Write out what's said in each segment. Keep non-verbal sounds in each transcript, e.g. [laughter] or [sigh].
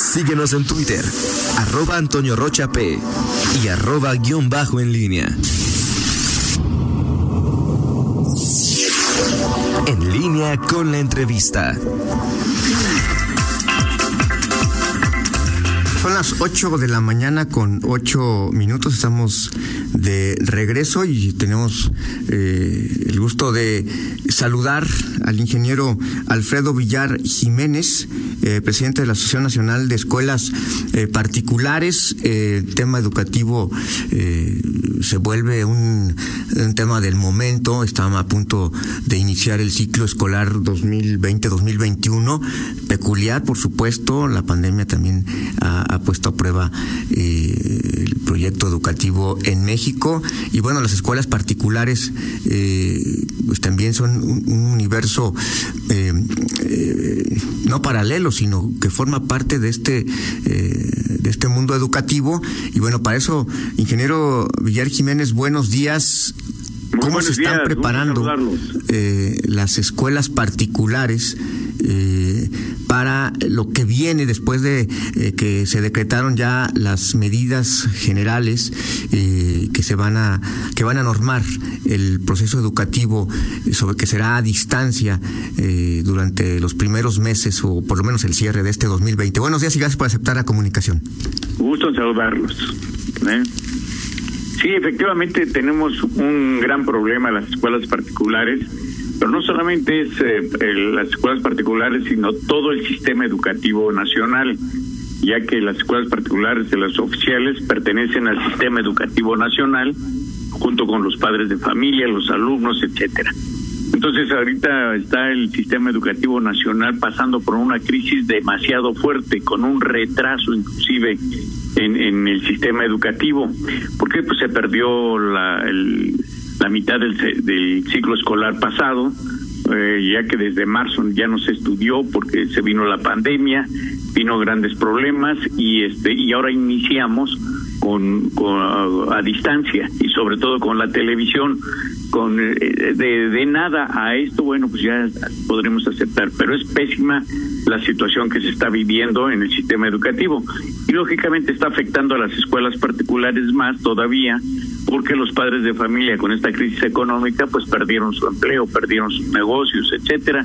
Síguenos en Twitter, arroba Antonio Rocha P y arroba guion bajo en línea. En línea con la entrevista. Son las 8 de la mañana con 8 minutos. Estamos de regreso y tenemos eh, el gusto de saludar al ingeniero Alfredo Villar Jiménez, eh, presidente de la Asociación Nacional de Escuelas eh, Particulares. el tema educativo se vuelve un, un, tema del momento. Estamos a punto de iniciar el ciclo escolar 2020-2021. Peculiar, por supuesto. La pandemia también ha, puesto a prueba eh, el proyecto educativo en México y bueno, las escuelas particulares eh, pues también son un, un universo eh, no paralelo, sino que forma parte de este de este mundo educativo y bueno, para eso, ingeniero Villar Jiménez, buenos días. ¿Cómo se están días, preparando eh, las escuelas particulares eh, para lo que viene después de eh, que se decretaron ya las medidas generales que se van a que van a normar el proceso educativo sobre que será a distancia durante los primeros meses o por lo menos el cierre de este 2020? Buenos días y gracias por aceptar la comunicación. Gusto en saludarlos. Sí, efectivamente tenemos un gran problema en las escuelas particulares, pero no solamente es eh, el, las escuelas particulares, sino todo el sistema educativo nacional, ya que las escuelas particulares de las oficiales pertenecen al sistema educativo nacional, junto con los padres de familia, los alumnos, etcétera. Entonces ahorita está el sistema educativo nacional pasando por una crisis demasiado fuerte, con un retraso inclusive en, en el sistema educativo, porque pues se perdió la, el, la mitad del, del, ciclo escolar pasado, eh, ya que desde marzo ya no se estudió porque se vino la pandemia, vino grandes problemas y este y ahora iniciamos con, con a, a, distancia y sobre todo con la televisión con eh, de, de, nada a esto bueno pues ya podremos aceptar pero es pésima la situación que se está viviendo en el sistema educativo y lógicamente está afectando a las escuelas particulares más todavía porque los padres de familia con esta crisis económica pues perdieron su empleo perdieron sus negocios etcétera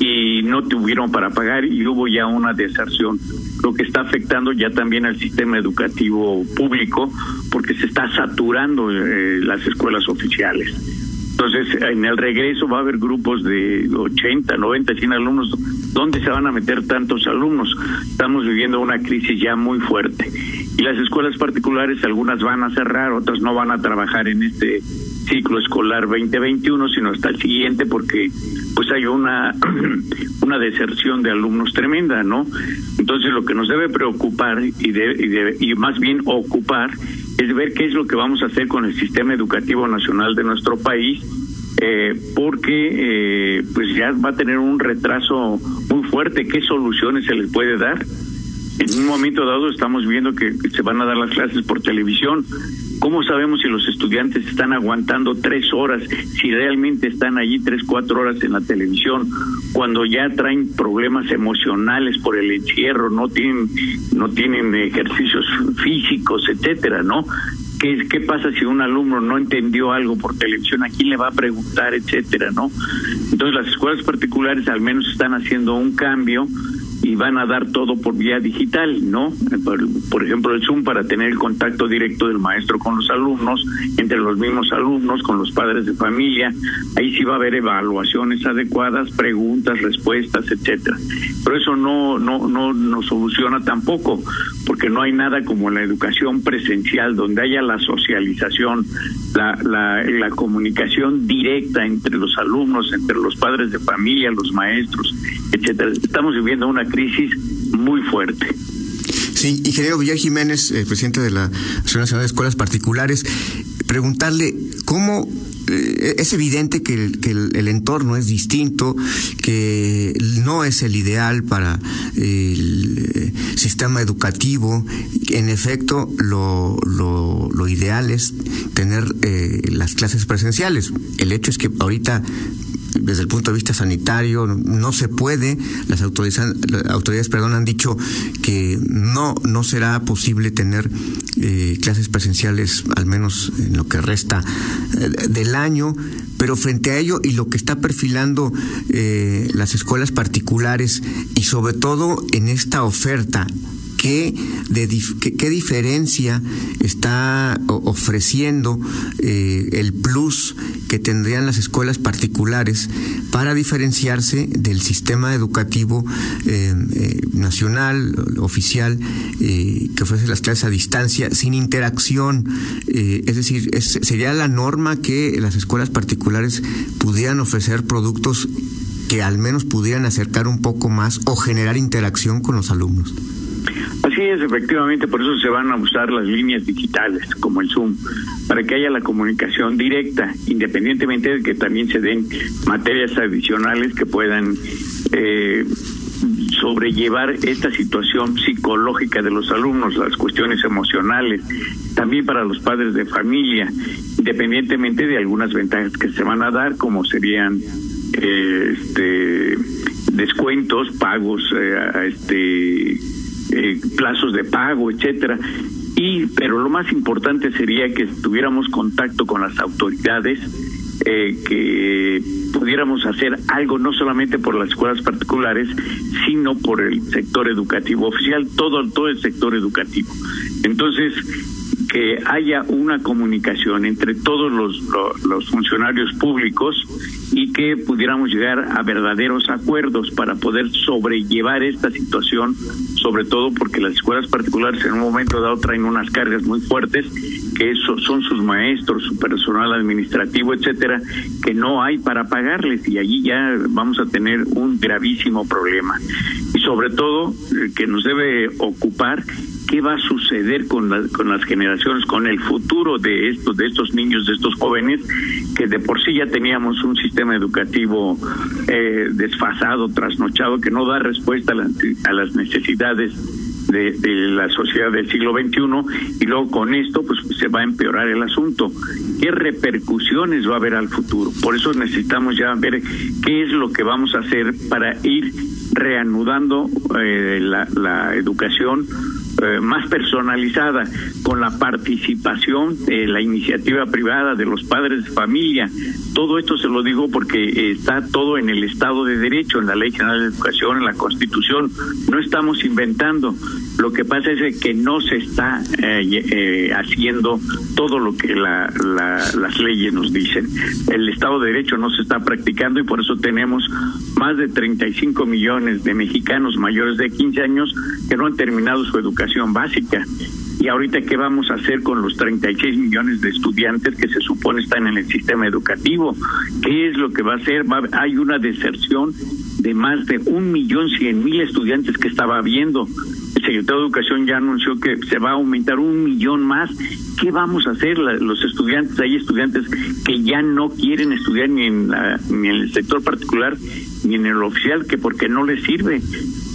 y no tuvieron para pagar y hubo ya una deserción lo que está afectando ya también al sistema educativo público porque se está saturando eh, las escuelas oficiales. Entonces, en el regreso va a haber grupos de 80, 90, 100 alumnos. ¿Dónde se van a meter tantos alumnos? Estamos viviendo una crisis ya muy fuerte. Y las escuelas particulares, algunas van a cerrar, otras no van a trabajar en este ciclo escolar 2021, sino hasta el siguiente, porque pues hay una [clears throat] una deserción de alumnos tremenda, ¿no? Entonces lo que nos debe preocupar y, de, y, de, y más bien ocupar es ver qué es lo que vamos a hacer con el sistema educativo nacional de nuestro país, eh, porque eh, pues ya va a tener un retraso muy fuerte. ¿Qué soluciones se les puede dar? En un momento dado estamos viendo que se van a dar las clases por televisión. ¿Cómo sabemos si los estudiantes están aguantando tres horas, si realmente están allí tres, cuatro horas en la televisión, cuando ya traen problemas emocionales por el encierro, no tienen, no tienen ejercicios físicos, etcétera, ¿no? ¿Qué, ¿Qué pasa si un alumno no entendió algo por televisión? ¿A quién le va a preguntar, etcétera, no? Entonces las escuelas particulares al menos están haciendo un cambio y van a dar todo por vía digital, ¿no? Por, ejemplo, el Zoom para tener el contacto directo del maestro con los alumnos, entre los mismos alumnos, con los padres de familia. Ahí sí va a haber evaluaciones adecuadas, preguntas, respuestas, etcétera. Pero eso no no no no soluciona tampoco, porque no hay nada como la educación presencial donde haya la socialización, la la, la comunicación directa entre los alumnos, entre los padres de familia, los maestros, etcétera. Estamos viviendo una crisis muy fuerte. Sí, ingeniero Villar Jiménez, eh, presidente de la Asociación Nacional de Escuelas Particulares, preguntarle cómo es evidente que, el, entorno es distinto, que no es el ideal para el sistema educativo. En efecto, lo, lo, lo ideal es tener eh, las clases presenciales. El hecho es que ahorita desde el punto de vista sanitario no se puede. Las autoridades, autoridades perdón, han dicho que no, no será posible tener eh, clases presenciales, al menos en lo que resta eh, del año. Pero frente a ello y lo que está perfilando eh, las escuelas particulares y sobre todo en esta oferta ¿Qué, diferencia está ofreciendo eh, el plus que tendrían las escuelas particulares para diferenciarse del sistema educativo eh, eh, nacional, oficial, que ofrece las clases a distancia, sin interacción? es decir, sería la norma que las escuelas particulares pudieran ofrecer productos que al menos pudieran acercar un poco más o generar interacción con los alumnos. Así es, efectivamente, por eso se van a usar las líneas digitales como el Zoom, para que haya la comunicación directa, independientemente de que también se den materias adicionales que puedan eh, sobrellevar esta situación psicológica de los alumnos, las cuestiones emocionales, también para los padres de familia, independientemente de algunas ventajas que se van a dar, como serían eh, este descuentos, pagos, eh, este eh, plazos de pago, etcétera. Y, pero lo más importante sería que tuviéramos contacto con las autoridades, eh, que pudiéramos hacer algo no solamente por las escuelas particulares, sino por el sector educativo oficial, todo, todo el sector educativo. Entonces, que haya una comunicación entre todos los, los, funcionarios públicos y que pudiéramos llegar a verdaderos acuerdos para poder sobrellevar esta situación, sobre todo porque las escuelas particulares en un momento dado traen unas cargas muy fuertes, que eso son sus maestros, su personal administrativo, etcétera, que no hay para pagarles y allí ya vamos a tener un gravísimo problema. Y sobre todo eh, que nos debe ocupar qué va a suceder con, con las generaciones, con el futuro de estos, de estos niños, de estos jóvenes, que de por sí ya teníamos un sistema educativo eh, desfasado, trasnochado, que no da respuesta a, las necesidades de, la sociedad del siglo XXI y luego con esto pues se va a empeorar el asunto. ¿Qué repercusiones va a haber al futuro? Por eso necesitamos ya ver qué es lo que vamos a hacer para ir reanudando eh, la, la educación eh, más personalizada, con la participación de la iniciativa privada, de los padres de familia. Todo esto se lo digo porque está todo en el Estado de Derecho, en la Ley General de Educación, en la Constitución. No estamos inventando. Lo que pasa es que no se está eh, eh, haciendo todo lo que la, las leyes nos dicen. El Estado de Derecho no se está practicando y por eso tenemos más de 35 millones de mexicanos mayores de 15 años que no han terminado su educación básica. Y ahorita, ¿qué vamos a hacer con los 36 millones de estudiantes que se supone están en el sistema educativo? ¿Qué es lo que va a hacer? hay una deserción de más de un millón cien mil estudiantes que estaba habiendo. Secretario de Educación ya anunció que se va a aumentar un millón más. ¿Qué vamos a hacer los estudiantes? Hay estudiantes que ya no quieren estudiar ni en, ni en el sector particular ni en el oficial, que porque no les sirve.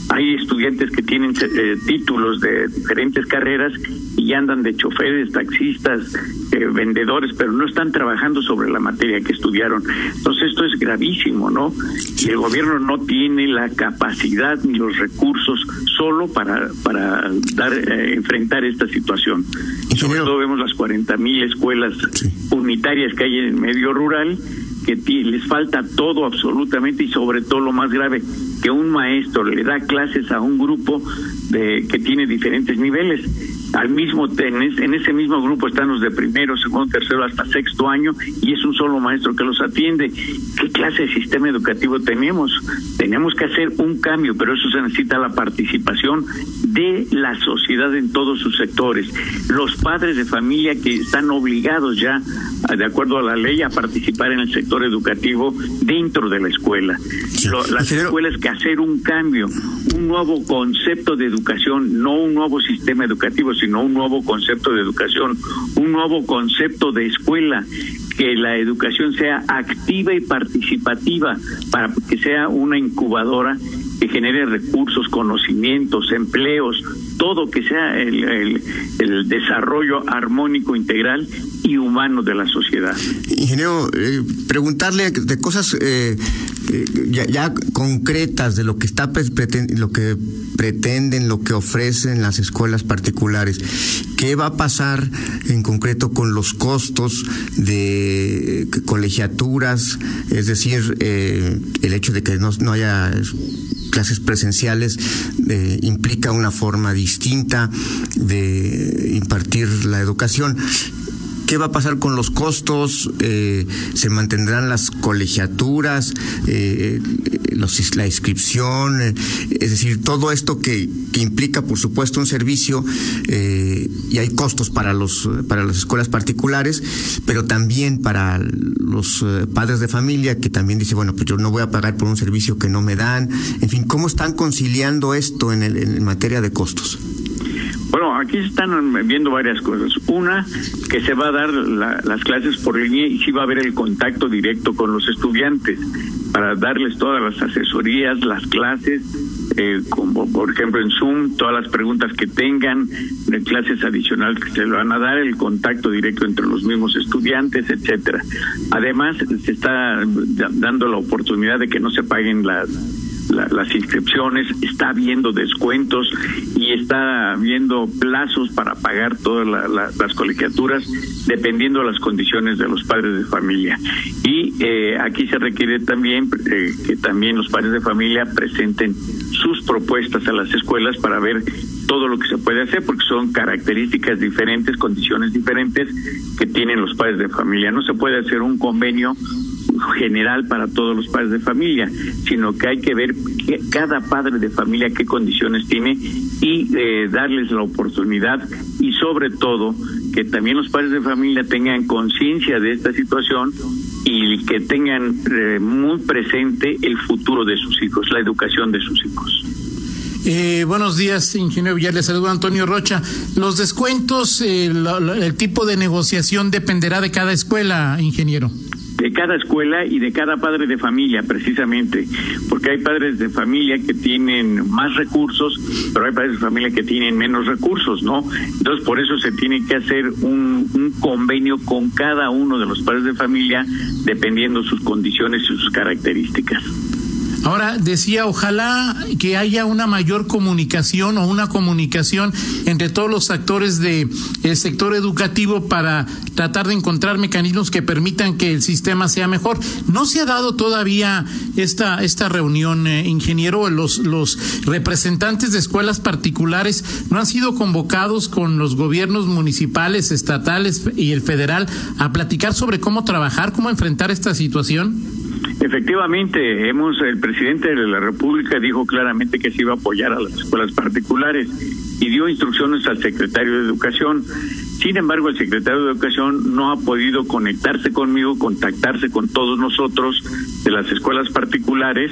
Hay estudiantes que tienen eh, títulos de diferentes carreras y andan de choferes, taxistas, eh, vendedores, pero no están trabajando sobre la materia que estudiaron. Entonces esto es gravísimo, ¿no? Y el gobierno no tiene la capacidad ni los recursos solo para para dar eh, enfrentar esta situación. Sobre todo vemos las 40 mil escuelas unitarias que hay en el medio rural que les falta todo absolutamente y sobre todo lo más grave, que un maestro le da clases a un grupo de que tiene diferentes niveles al mismo tenis, en ese mismo grupo están los de primero, segundo, tercero hasta sexto año y es un solo maestro que los atiende. ¿Qué clase de sistema educativo tenemos? Tenemos que hacer un cambio, pero eso se necesita la participación de la sociedad en todos sus sectores. Los padres de familia que están obligados ya, de acuerdo a la ley, a participar en el sector educativo dentro de la escuela. las escuelas que hacer un cambio, un nuevo concepto de educación, no un nuevo sistema educativo, sino un nuevo concepto de educación, un nuevo concepto de escuela, que la educación sea activa y participativa, para que sea una incubadora que genere recursos, conocimientos, empleos, todo que sea el, desarrollo armónico, integral y humano de la sociedad. Ingeniero, eh, preguntarle de cosas eh, eh, ya, ya, concretas de lo que está lo que pretenden, lo que ofrecen las escuelas particulares. ¿Qué va a pasar en concreto con los costos de colegiaturas? Es decir, el hecho de que no, no haya clases presenciales eh, implica una forma distinta de impartir la educación. ¿Qué va a pasar con los costos? Eh, ¿Se mantendrán las colegiaturas, eh, la inscripción? es decir, todo esto que, implica, por supuesto, un servicio y hay costos para, los, para las escuelas particulares, pero también para los padres de familia que también dicen, bueno, pues yo no voy a pagar por un servicio que no me dan. En fin, ¿cómo están conciliando esto en, en materia de costos? Aquí se están viendo varias cosas. Una, que se va a dar las clases por línea y sí va a haber el contacto directo con los estudiantes para darles todas las asesorías, las clases, eh, como por ejemplo en Zoom, todas las preguntas que tengan, de clases adicionales que se le van a dar, el contacto directo entre los mismos estudiantes, etcétera. Además, se está dando la oportunidad de que no se paguen las las inscripciones, está habiendo descuentos y está habiendo plazos para pagar todas las colegiaturas dependiendo de las condiciones de los padres de familia. Y eh, aquí se requiere también eh, que también los padres de familia presenten sus propuestas a las escuelas para ver todo lo que se puede hacer porque son características diferentes, condiciones diferentes que tienen los padres de familia. No se puede hacer un convenio general para todos los padres de familia, sino que hay que ver cada padre de familia qué condiciones tiene y eh, darles la oportunidad y sobre todo que también los padres de familia tengan conciencia de esta situación y que tengan eh, muy presente el futuro de sus hijos, la educación de sus hijos. Eh, buenos días, ingeniero Villar. Le saludo Antonio Rocha. Los descuentos, el tipo de negociación dependerá de cada escuela, ingeniero de cada escuela y de cada padre de familia, precisamente, porque hay padres de familia que tienen más recursos, pero hay padres de familia que tienen menos recursos, ¿no? Entonces, por eso se tiene que hacer un, un convenio con cada uno de los padres de familia, dependiendo sus condiciones y sus características. Ahora decía, ojalá que haya una mayor comunicación o una comunicación entre todos los actores del sector educativo para tratar de encontrar mecanismos que permitan que el sistema sea mejor. No se ha dado todavía esta esta reunión, eh, ingeniero. Los los representantes de escuelas particulares no han sido convocados con los gobiernos municipales, estatales y el federal a platicar sobre cómo trabajar, cómo enfrentar esta situación. Efectivamente, hemos el presidente de la República dijo claramente que se iba a apoyar a las escuelas particulares y dio instrucciones al secretario de Educación. Sin embargo, el secretario de Educación no ha podido conectarse conmigo, contactarse con todos nosotros de las escuelas particulares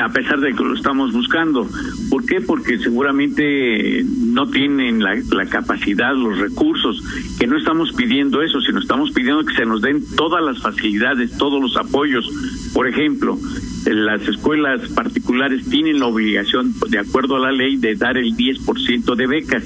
a pesar de que lo estamos buscando. ¿Por qué? Porque seguramente no tienen la, capacidad, los recursos, que no estamos pidiendo eso, sino estamos pidiendo que se nos den todas las facilidades, todos los apoyos. Por ejemplo, las escuelas particulares tienen la obligación, de acuerdo a la ley, de dar el 10% de becas.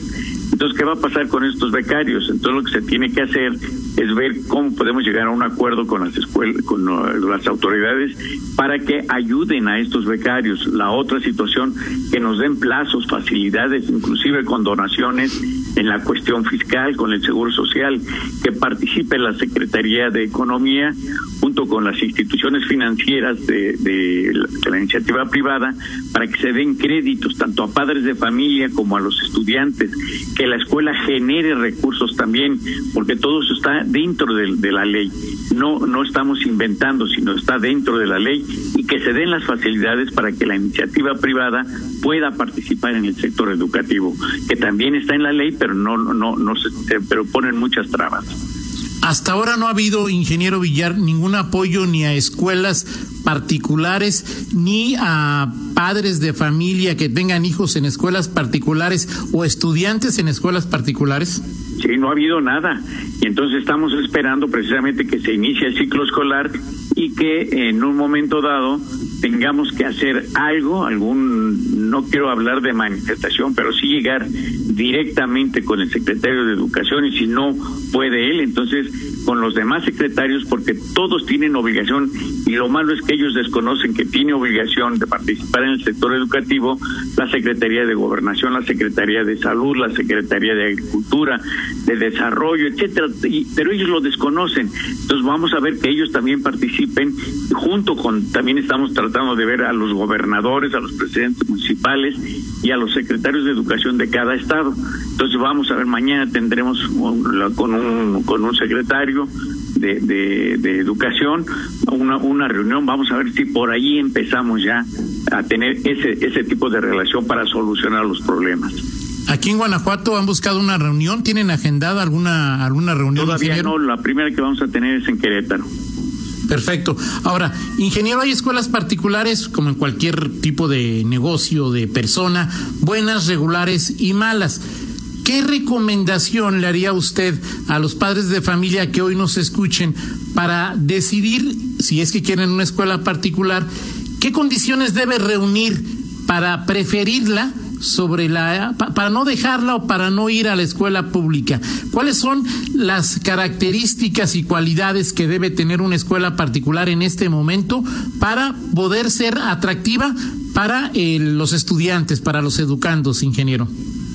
Entonces, ¿qué va a pasar con estos becarios? Entonces, lo que se tiene que hacer es ver cómo podemos llegar a un acuerdo con las escuelas, con las autoridades para que ayuden a estos becarios. La otra situación, que nos den plazos, facilidades, inclusive con donaciones en la cuestión fiscal, con el Seguro Social, que participe la Secretaría de Economía junto con las instituciones financieras de, de, la, iniciativa privada para que se den créditos tanto a padres de familia como a los estudiantes, que la escuela genere recursos también, porque todo eso está dentro de, de la ley. No, no estamos inventando, sino está dentro de la ley y que se den las facilidades para que la iniciativa privada pueda participar en el sector educativo, que también está en la ley, pero no, no, no se, pero ponen muchas trabas. Hasta ahora no ha habido, ingeniero Villar, ningún apoyo ni a escuelas particulares ni a padres de familia que tengan hijos en escuelas particulares o estudiantes en escuelas particulares. Sí, no ha habido nada. Y entonces estamos esperando precisamente que se inicie el ciclo escolar y que en un momento dado tengamos que hacer algo, algún, no quiero hablar de manifestación, pero sí llegar directamente con el secretario de Educación y si no puede él, entonces con los demás secretarios, porque todos tienen obligación y lo malo es que ellos desconocen que tiene obligación de participar en el sector educativo la Secretaría de Gobernación, la Secretaría de Salud, la Secretaría de Agricultura, de Desarrollo, etcétera, pero ellos lo desconocen. Entonces vamos a ver que ellos también participen junto con también estamos tratando de ver a los gobernadores, a los presidentes municipales y a los secretarios de educación de cada estado. Entonces vamos a ver, mañana tendremos con un, con un secretario de, de, educación una, una reunión, vamos a ver si por ahí empezamos ya a tener ese, ese tipo de relación para solucionar los problemas. Aquí en Guanajuato han buscado una reunión, ¿tienen agendada alguna alguna reunión? Todavía no, la primera que vamos a tener es en Querétaro. Perfecto. Ahora, ingeniero, hay escuelas particulares, como en cualquier tipo de negocio, de persona, buenas, regulares y malas. ¿Qué recomendación le haría usted a los padres de familia que hoy nos escuchen para decidir, si es que quieren una escuela particular, qué condiciones debe reunir para preferirla sobre la para no dejarla o para no ir a la escuela pública. ¿Cuáles son las características y cualidades que debe tener una escuela particular en este momento para poder ser atractiva para eh, los estudiantes, para los educandos, ingeniero?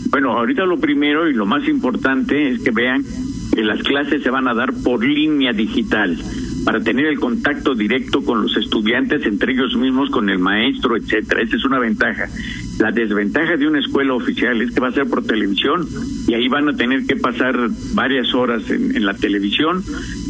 Bueno, ahorita lo primero y lo más importante es que vean que las clases se van a dar por línea digital para tener el contacto directo con los estudiantes, entre ellos mismos, con el maestro, etcétera. Esa es una ventaja. La desventaja de una escuela oficial es que va a ser por televisión y ahí van a tener que pasar varias horas en, la televisión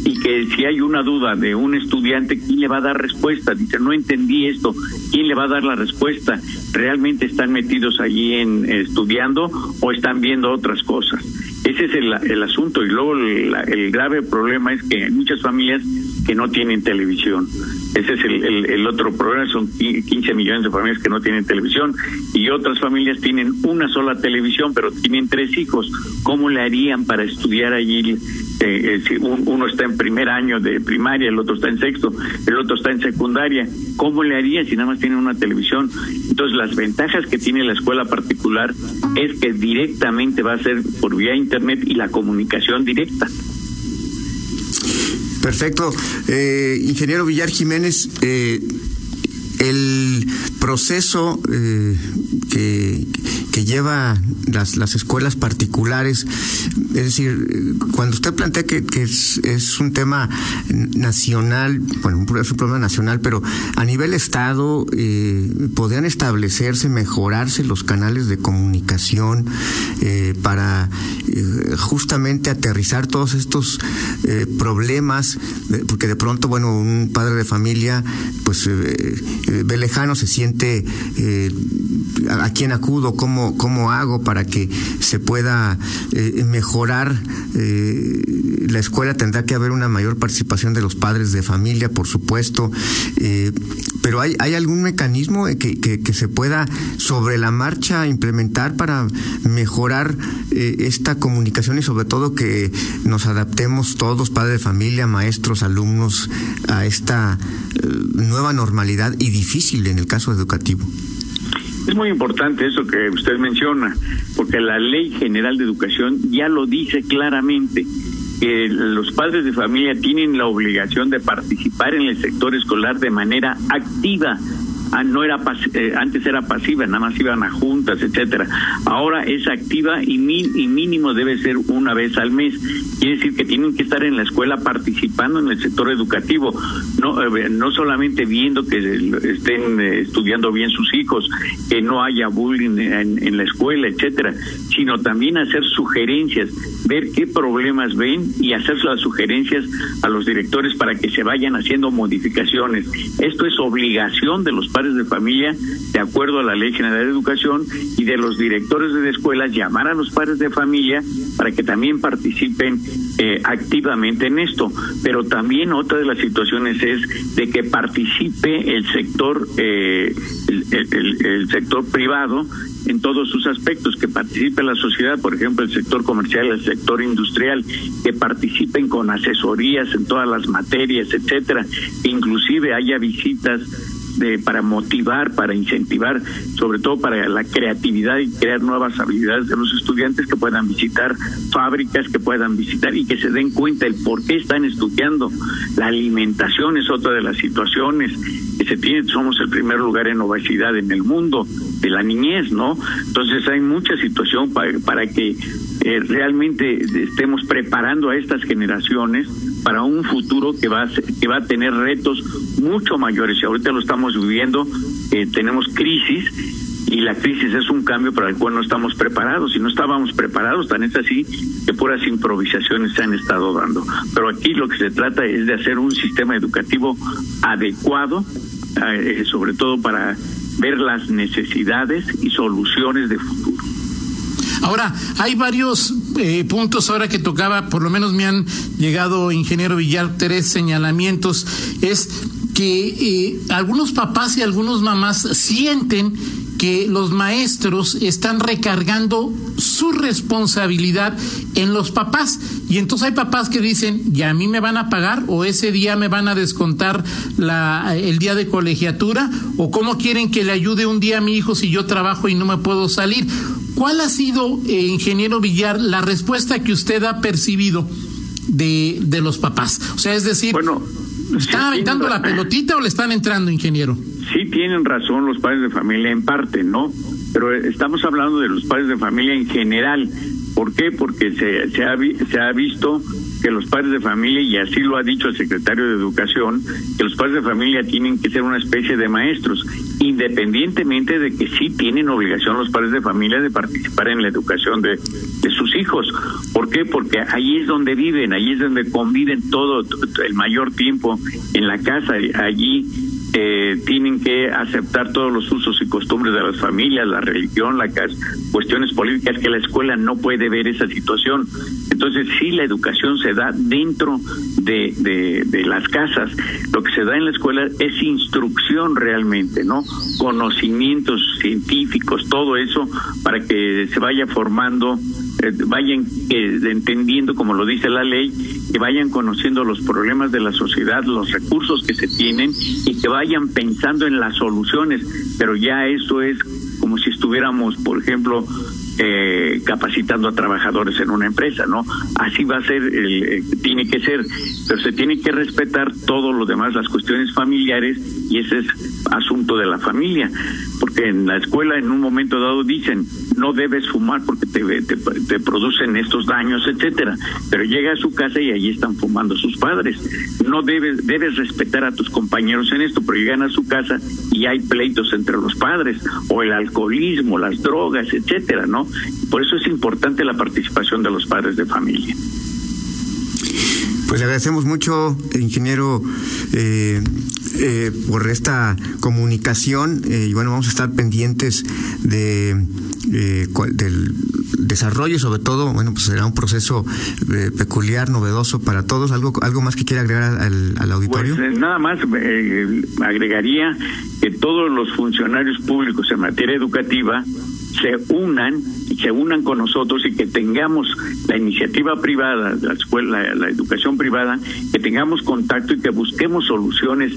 y que si hay una duda de un estudiante, ¿quién le va a dar respuesta? Dice, no entendí esto, ¿quién le va a dar la respuesta? ¿Realmente están metidos allí en estudiando o están viendo otras cosas? Ese es el, el asunto y luego el, el grave problema es que hay muchas familias que no tienen televisión. Ese es el, el, otro problema, son 15 millones de familias que no tienen televisión y otras familias tienen una sola televisión, pero tienen tres hijos. ¿Cómo le harían para estudiar allí? Eh, eh, si uno está en primer año de primaria, el otro está en sexto, el otro está en secundaria. ¿Cómo le harían si nada más tienen una televisión? Entonces, las ventajas que tiene la escuela particular es que directamente va a ser por vía internet y la comunicación directa. Perfecto. Eh, ingeniero Villar Jiménez, eh, el proceso eh, que, que, lleva las, las escuelas particulares, es decir, cuando usted plantea que, es, es, un tema nacional, bueno, es un problema nacional, pero a nivel Estado, eh, podrían establecerse, mejorarse los canales de comunicación eh, para eh, justamente aterrizar todos estos problemas, porque de pronto, bueno, un padre de familia, pues ve lejano, se siente a, quién acudo, cómo, cómo hago para que se pueda eh, mejorar eh, la escuela. Tendrá que haber una mayor participación de los padres de familia, por supuesto. pero hay, algún mecanismo que, se pueda sobre la marcha implementar para mejorar esta comunicación y sobre todo que nos adaptemos todos, padres de familia, maestros, alumnos, a esta nueva normalidad y difícil en el caso educativo. Es muy importante eso que usted menciona, porque la Ley General de Educación ya lo dice claramente que los padres de familia tienen la obligación de participar en el sector escolar de manera activa Ah, no era eh, antes era pasiva, nada más iban a juntas, etcétera. Ahora es activa y, y mínimo debe ser una vez al mes. Quiere decir que tienen que estar en la escuela participando en el sector educativo, no eh, no solamente viendo que estén eh, estudiando bien sus hijos, que no haya bullying en, en la escuela, etcétera, sino también hacer sugerencias, ver qué problemas ven y hacer las sugerencias a los directores para que se vayan haciendo modificaciones. Esto es obligación de los padres de familia, de acuerdo a la Ley General de Educación, y de los directores de escuelas, llamar a los padres de familia para que también participen eh, activamente en esto. Pero también otra de las situaciones es de que participe el sector, eh, el, el sector privado en todos sus aspectos, que participe la sociedad, por ejemplo, el sector comercial, el sector industrial, que participen con asesorías en todas las materias, etcétera, inclusive haya visitas de, para motivar, para incentivar, sobre todo para la creatividad y crear nuevas habilidades de los estudiantes que puedan visitar fábricas, que puedan visitar y que se den cuenta el por qué están estudiando. La alimentación es otra de las situaciones que se tiene, somos el primer lugar en obesidad en el mundo de la niñez, ¿no? Entonces hay mucha situación para, que eh, realmente estemos preparando a estas generaciones para un futuro que va a, que va a tener retos mucho mayores. Y ahorita lo estamos viviendo, eh, tenemos crisis y la crisis es un cambio para el cual no estamos preparados. Y no estábamos preparados, tan es así que puras improvisaciones se han estado dando. Pero aquí lo que se trata es de hacer un sistema educativo adecuado, eh, sobre todo para ver las necesidades y soluciones de futuro. Ahora, hay varios eh, puntos ahora que tocaba, por lo menos me han llegado, ingeniero Villar, tres señalamientos. Es que eh, algunos papás y algunos mamás sienten que los maestros están recargando su responsabilidad en los papás. Y entonces hay papás que dicen, ¿ya a mí me van a pagar? ¿O ese día me van a descontar la, el día de colegiatura? ¿O cómo quieren que le ayude un día a mi hijo si yo trabajo y no me puedo salir? ¿Cuál ha sido, eh, ingeniero Villar, la respuesta que usted ha percibido de, de los papás? O sea, es decir, bueno, ¿están aventando la pelotita o le están entrando, ingeniero? Sí tienen razón los padres de familia en parte, ¿no? Pero estamos hablando de los padres de familia en general. ¿Por qué? Porque se, se, ha, se ha visto que los padres de familia, y así lo ha dicho el secretario de Educación, que los padres de familia tienen que ser una especie de maestros, independientemente de que sí tienen obligación los padres de familia de participar en la educación de, sus hijos. ¿Por qué? Porque ahí es donde viven, ahí es donde conviven todo el mayor tiempo en la casa, allí eh, tienen que aceptar todos los usos y costumbres de las familias, la religión, las cuestiones políticas, que la escuela no puede ver esa situación. Entonces, sí, la educación se da dentro de, las casas. Lo que se da en la escuela es instrucción realmente, ¿no? Conocimientos científicos, todo eso, para que se vaya formando vayan eh, entendiendo, como lo dice la ley, que vayan conociendo los problemas de la sociedad, los recursos que se tienen y que vayan pensando en las soluciones. Pero ya eso es como si estuviéramos, por ejemplo, eh, capacitando a trabajadores en una empresa, ¿no? Así va a ser, el, eh, tiene que ser, pero se tiene que respetar todo lo demás, las cuestiones familiares, y ese es asunto de la familia, porque en la escuela en un momento dado dicen, no debes fumar porque te, te, te producen estos daños, etcétera, pero llega a su casa y allí están fumando sus padres. No debes, debes respetar a tus compañeros en esto, pero llegan a su casa y hay pleitos entre los padres, o el alcoholismo, las drogas, etcétera, ¿no? Por eso es importante la participación de los padres de familia. Pues le agradecemos mucho, ingeniero, eh, eh, por esta comunicación eh, y bueno, vamos a estar pendientes de eh, del desarrollo sobre todo, bueno, pues será un proceso eh, peculiar, novedoso para todos. ¿Algo, algo más que quiera agregar al, al auditorio? Pues, nada más eh, agregaría que todos los funcionarios públicos en materia educativa se unan y se unan con nosotros y que tengamos la iniciativa privada, la escuela, la, la educación privada, que tengamos contacto y que busquemos soluciones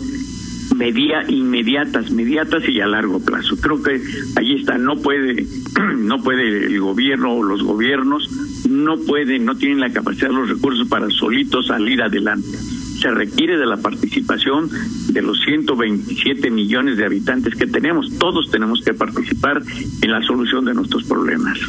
media inmediatas, inmediatas y a largo plazo. Creo que ahí está, no puede [clears throat] no puede el gobierno o los gobiernos no pueden, no tienen la capacidad, los recursos para solitos salir adelante. Se requiere de la participación de los 127 millones de habitantes que tenemos. Todos tenemos que participar en la solución de nuestros problemas.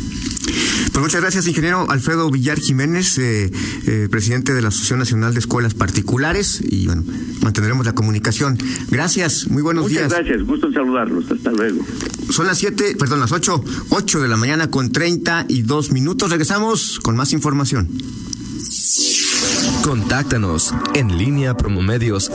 Pues muchas gracias, ingeniero Alfredo Villar Jiménez, eh, eh, presidente de la Asociación Nacional de Escuelas Particulares, y bueno, mantendremos la comunicación. Gracias, muy buenos Muchas días. gracias, gusto en saludarlos. Hasta luego. Son las 7, perdón, las 8, 8 de la mañana con 32 minutos. Regresamos con más información. Contáctanos en línea promomedios